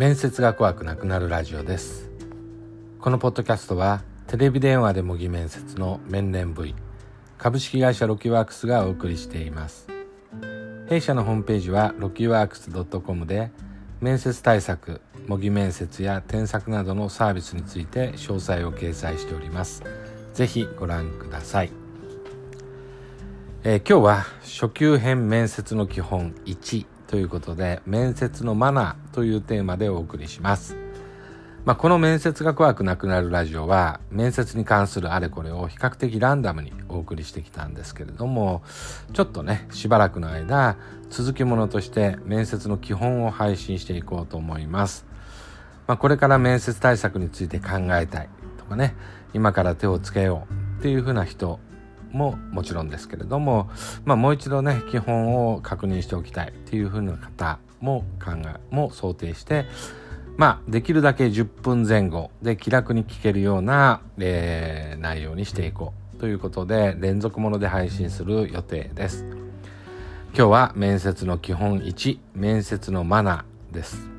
面接が怖くなくなるラジオです。このポッドキャストはテレビ電話で模擬面接の面連 V 株式会社ロキワークスがお送りしています。弊社のホームページはロキワークス .com で面接対策模擬面接や添削などのサービスについて詳細を掲載しております。ぜひご覧ください。えー、今日は初級編面接の基本1ということで面接のマナーというテーマでお送りします。まあ、この面接が怖くなくなるラジオは面接に関するあれこれを比較的ランダムにお送りしてきたんですけれどもちょっとねしばらくの間続きものとして面接の基本を配信していこうと思います。まあ、これから面接対策について考えたいとかね今から手をつけようっていうふうな人ももちろんですけれども、まあ、もう一度ね基本を確認しておきたいっていうふうな方も考えも想定してまあできるだけ10分前後で気楽に聞けるような、えー、内容にしていこうということで連続もので配信する予定です。今日は面接の基本1面接のマナーです。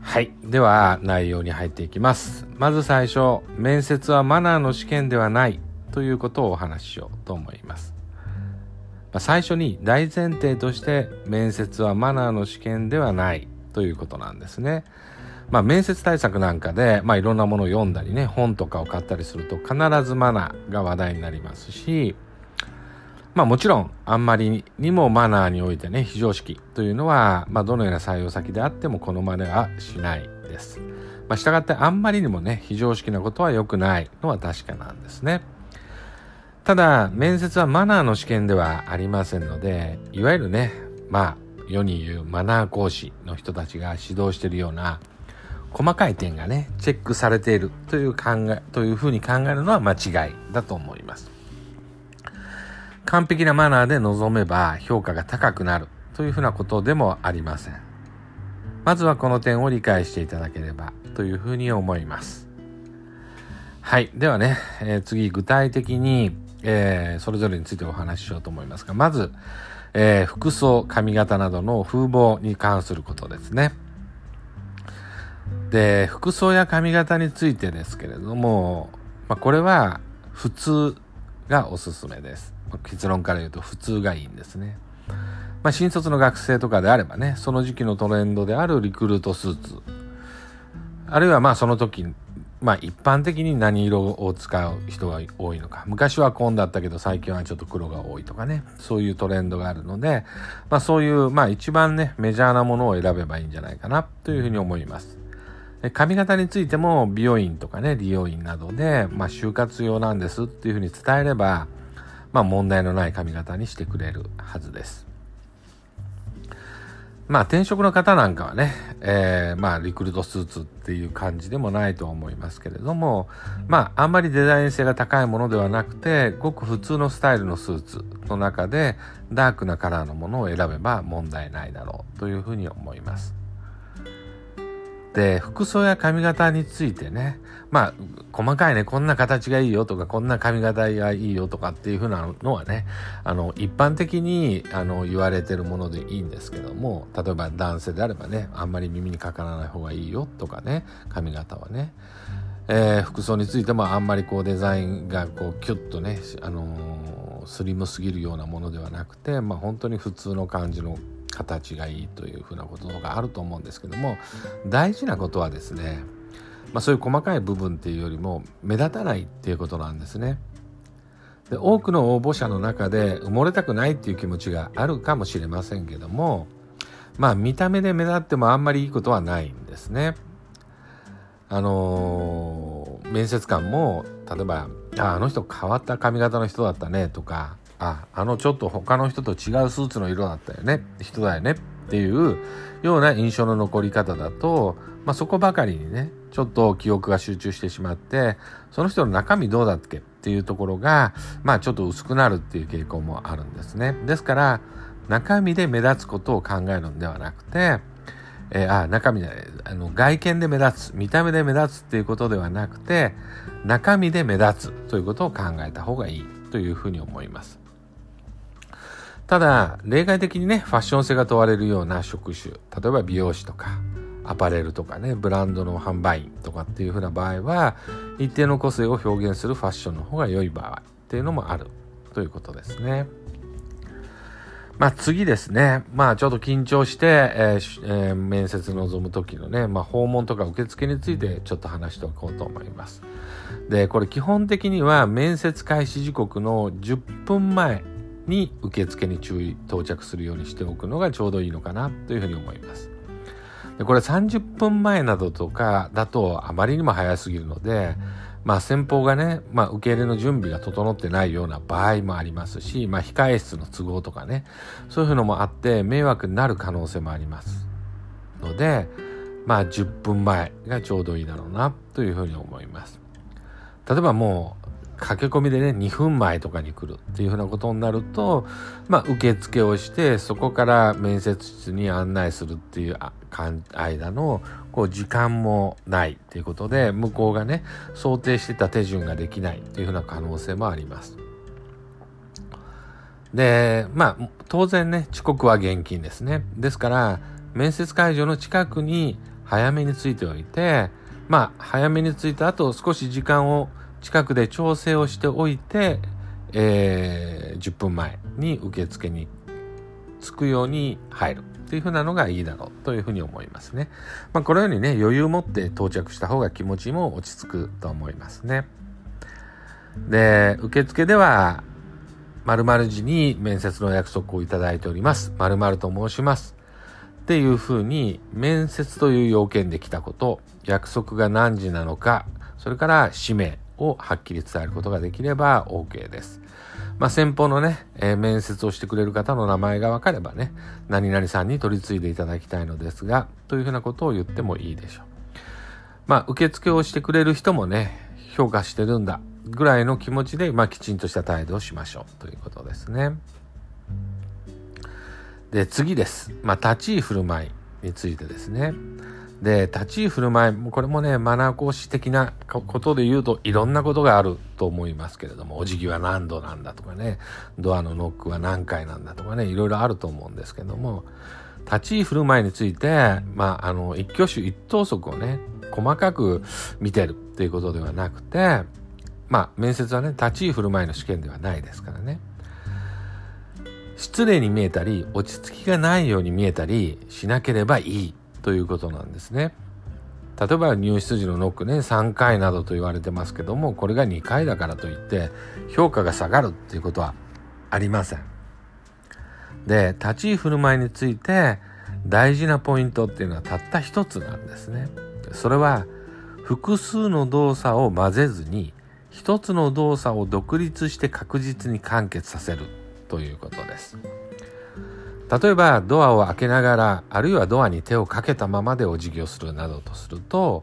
はい。では、内容に入っていきます。まず最初、面接はマナーの試験ではないということをお話ししようと思います。ま、最初に大前提として、面接はマナーの試験ではないということなんですね。まあ、面接対策なんかで、まあ、いろんなものを読んだりね、本とかを買ったりすると必ずマナーが話題になりますし、まあもちろん、あんまりにもマナーにおいてね、非常識というのは、まあどのような採用先であってもこの真似はしないです。まあ従ってあんまりにもね、非常識なことは良くないのは確かなんですね。ただ、面接はマナーの試験ではありませんので、いわゆるね、まあ世に言うマナー講師の人たちが指導しているような細かい点がね、チェックされているという考え、というふうに考えるのは間違いだと思います。完璧なマナーで臨めば評価が高くなるというふうなことでもありません。まずはこの点を理解していただければというふうに思います。はい。ではね、えー、次具体的に、えー、それぞれについてお話ししようと思いますが、まず、えー、服装、髪型などの風貌に関することですね。で、服装や髪型についてですけれども、まあ、これは普通がおすすめです。結論から言うと普通がいいんですね。まあ、新卒の学生とかであればね、その時期のトレンドであるリクルートスーツ、あるいはまあその時、まあ一般的に何色を使う人が多いのか。昔は紺だったけど最近はちょっと黒が多いとかね。そういうトレンドがあるので、まあそういう、まあ一番ね、メジャーなものを選べばいいんじゃないかなというふうに思います。髪型についても美容院とかね、理容院などで、まあ就活用なんですっていうふうに伝えれば、まあ問題のない髪型にしてくれるはずです。まあ転職の方なんかはね、えー、まあリクルートスーツっていう感じでもないと思いますけれども、まああんまりデザイン性が高いものではなくて、ごく普通のスタイルのスーツの中でダークなカラーのものを選べば問題ないだろうというふうに思います。で、服装や髪型についてね、まあ、細かいね、こんな形がいいよとか、こんな髪型がいいよとかっていうふうなのはね、あの、一般的に、あの、言われてるものでいいんですけども、例えば男性であればね、あんまり耳にかからない方がいいよとかね、髪型はね。えー、服装についてもあんまりこうデザインがこうキュッとね、あのー、スリムすぎるようなものではなくて、まあ本当に普通の感じの形がいいというふうなことがあると思うんですけども大事なことはですね、まあ、そういう細かい部分っていうよりも目立たないっていうことなんですね。で多くの応募者の中で埋もれたくないっていう気持ちがあるかもしれませんけどもまあ見た目で目立ってもあんまりいいことはないんですね。あのー、面接官も例えば「ああの人変わった髪型の人だったね」とかあ、あのちょっと他の人と違うスーツの色だったよね、人だよねっていうような印象の残り方だと、まあ、そこばかりにね、ちょっと記憶が集中してしまって、その人の中身どうだっけ？っていうところが、まあちょっと薄くなるっていう傾向もあるんですね。ですから、中身で目立つことを考えるんではなくて、えー、あ、中身で、あの、外見で目立つ、見た目で目立つっていうことではなくて、中身で目立つということを考えた方がいいというふうに思います。ただ、例外的にね、ファッション性が問われるような職種、例えば美容師とか、アパレルとかね、ブランドの販売員とかっていう風な場合は、一定の個性を表現するファッションの方が良い場合っていうのもあるということですね。まあ次ですね。まあちょっと緊張して、えーえー、面接臨む時のね、まあ訪問とか受付についてちょっと話しておこうと思います。で、これ基本的には面接開始時刻の10分前に受付に注意、到着するようにしておくのがちょうどいいのかなというふうに思います。でこれ30分前などとかだとあまりにも早すぎるので、まあ先方がね、まあ受け入れの準備が整ってないような場合もありますし、まあ控え室の都合とかね、そういうのもあって迷惑になる可能性もあります。ので、まあ10分前がちょうどいいだろうなというふうに思います。例えばもう駆け込みでね、2分前とかに来るっていうふうなことになると、まあ、受付をして、そこから面接室に案内するっていう間の、こう、時間もないっていうことで、向こうがね、想定してた手順ができないっていうふうな可能性もあります。で、まあ、当然ね、遅刻は厳禁ですね。ですから、面接会場の近くに早めに着いておいて、まあ、早めに着いた後、少し時間を近くで調整をしておいて、えー、10分前に受付に着くように入るっていう風なのがいいだろうというふうに思いますね。まあ、このようにね、余裕を持って到着した方が気持ちも落ち着くと思いますね。で、受付では、〇〇時に面接の約束をいただいております。〇〇と申します。っていうふうに、面接という要件で来たこと、約束が何時なのか、それから氏名、をはっきり伝えることができれば OK です。まあ、先方のね、えー、面接をしてくれる方の名前が分かればね、何々さんに取り継いでいただきたいのですが、というふうなことを言ってもいいでしょう。まあ、受付をしてくれる人もね、評価してるんだ、ぐらいの気持ちで、まあ、きちんとした態度をしましょう、ということですね。で、次です。まあ、立ち居振る舞いについてですね。で、立ち居振る舞い、これもね、マナー講師的なことで言うといろんなことがあると思いますけれども、お辞儀は何度なんだとかね、ドアのノックは何回なんだとかね、いろいろあると思うんですけども、立ち居振る舞いについて、まあ、あの、一挙手一投足をね、細かく見てるっていうことではなくて、まあ、面接はね、立ち居振る舞いの試験ではないですからね。失礼に見えたり、落ち着きがないように見えたりしなければいいということなんですね。例えば入室時のノックね3回などと言われてますけどもこれが2回だからといって評価が下がるっていうことはありません。で立ち居振る舞いについて大事なポイントっていうのはたった一つなんですね。それは複数の動作を混ぜずに一つの動作を独立して確実に完結させるということです。例えばドアを開けながらあるいはドアに手をかけたままでお辞儀をするなどとすると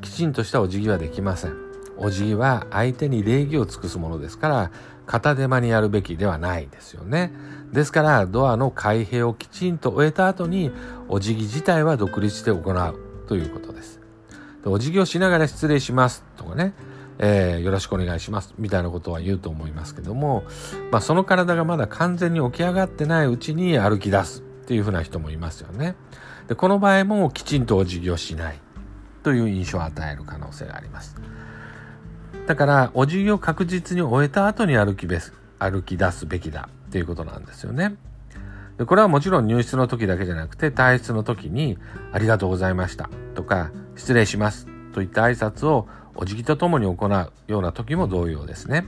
きちんとしたお辞儀はできません。お辞儀は相手に礼儀を尽くすものですから片手間にやるべきではないですよね。ですからドアの開閉をきちんと終えた後にお辞儀自体は独立して行うということです。お辞儀をしながら失礼しますとかね。えー、よろしくお願いしますみたいなことは言うと思いますけども、まあ、その体がまだ完全に起き上がってないうちに歩き出すっていうふうな人もいますよね。でこの場合もきちんとお辞儀をしないという印象を与える可能性があります。だからお辞儀を確実に終えた後に歩きべ歩き出すべきだっていうことなんですよね。でこれはもちろん入室の時だけじゃなくて退室の時にありがとうございましたとか失礼しますといった挨拶をお辞儀とともに行うような時も同様ですね。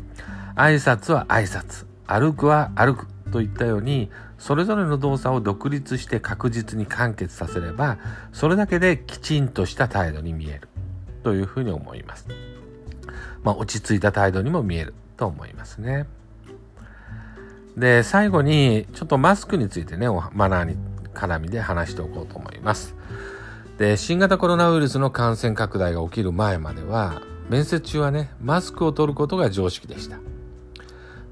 挨拶は挨拶、歩くは歩くといったように、それぞれの動作を独立して確実に完結させれば、それだけできちんとした態度に見えるというふうに思います。まあ、落ち着いた態度にも見えると思いますね。で、最後に、ちょっとマスクについてね、マナーに絡みで話しておこうと思います。で、新型コロナウイルスの感染拡大が起きる前までは、面接中はね、マスクを取ることが常識でした。ま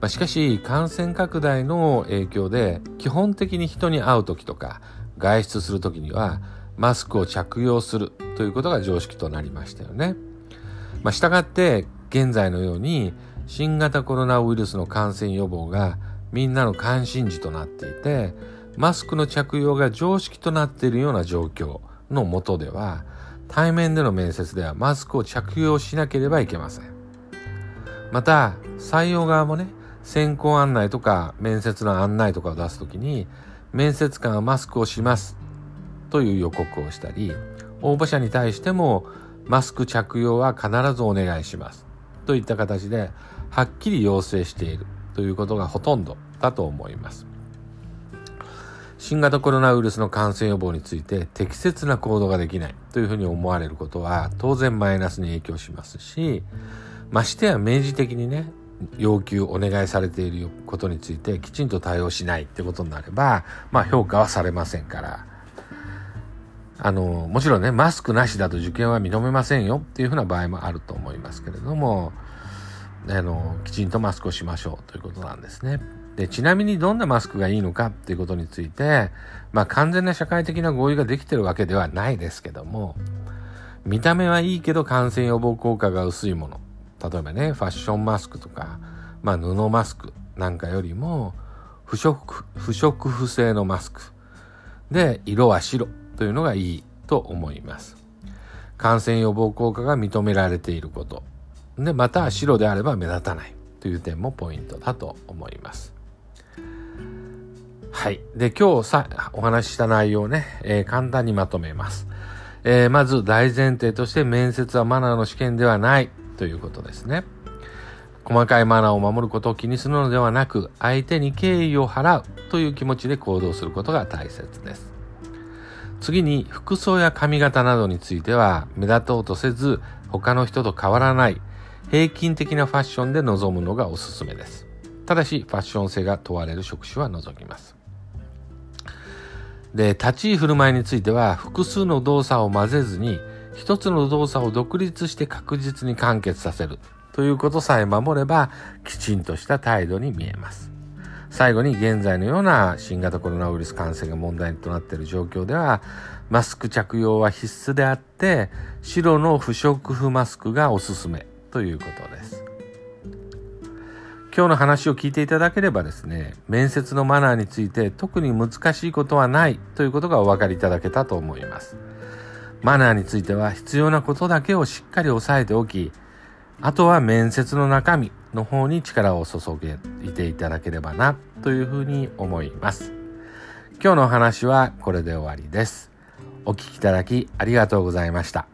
あ、しかし、感染拡大の影響で、基本的に人に会う時とか、外出する時には、マスクを着用するということが常識となりましたよね。まあ、したがって、現在のように、新型コロナウイルスの感染予防がみんなの関心事となっていてマスクの着用が常識となっているような状況のもとでは対面での面接ではマスクを着用しなければいけません。また採用側もね選考案内とか面接の案内とかを出すときに面接官はマスクをしますという予告をしたり応募者に対してもマスク着用は必ずお願いしますといった形ではっきり要請しているということがほとんどだと思います。新型コロナウイルスの感染予防について適切な行動ができないというふうに思われることは当然マイナスに影響しますしましてや明示的にね要求お願いされていることについてきちんと対応しないってことになればまあ評価はされませんからあのもちろんねマスクなしだと受験は認めませんよっていうふうな場合もあると思いますけれどもあのきちんとマスクをしましょうということなんですね。でちなみにどんなマスクがいいのかっていうことについて、まあ、完全な社会的な合意ができてるわけではないですけども見た目はいいけど感染予防効果が薄いもの。例えばねファッションマスクとか、まあ、布マスクなんかよりも不織布不織布製のマスク。で色は白というのがいいと思います。感染予防効果が認められていること。で、また白であれば目立たないという点もポイントだと思います。はい。で、今日さ、お話しした内容をね、えー、簡単にまとめます。えー、まず大前提として面接はマナーの試験ではないということですね。細かいマナーを守ることを気にするのではなく、相手に敬意を払うという気持ちで行動することが大切です。次に、服装や髪型などについては、目立とうとせず、他の人と変わらない、平均的なファッションで臨むのがおすすめです。ただし、ファッション性が問われる職種は除きます。で、立ち居振る舞いについては、複数の動作を混ぜずに、一つの動作を独立して確実に完結させるということさえ守れば、きちんとした態度に見えます。最後に現在のような新型コロナウイルス感染が問題となっている状況では、マスク着用は必須であって、白の不織布マスクがおすすめということです。今日の話を聞いていただければですね、面接のマナーについて特に難しいことはないということがお分かりいただけたと思います。マナーについては必要なことだけをしっかり押さえておき、あとは面接の中身の方に力を注げていただければなというふうに思います。今日のお話はこれで終わりです。お聴きいただきありがとうございました。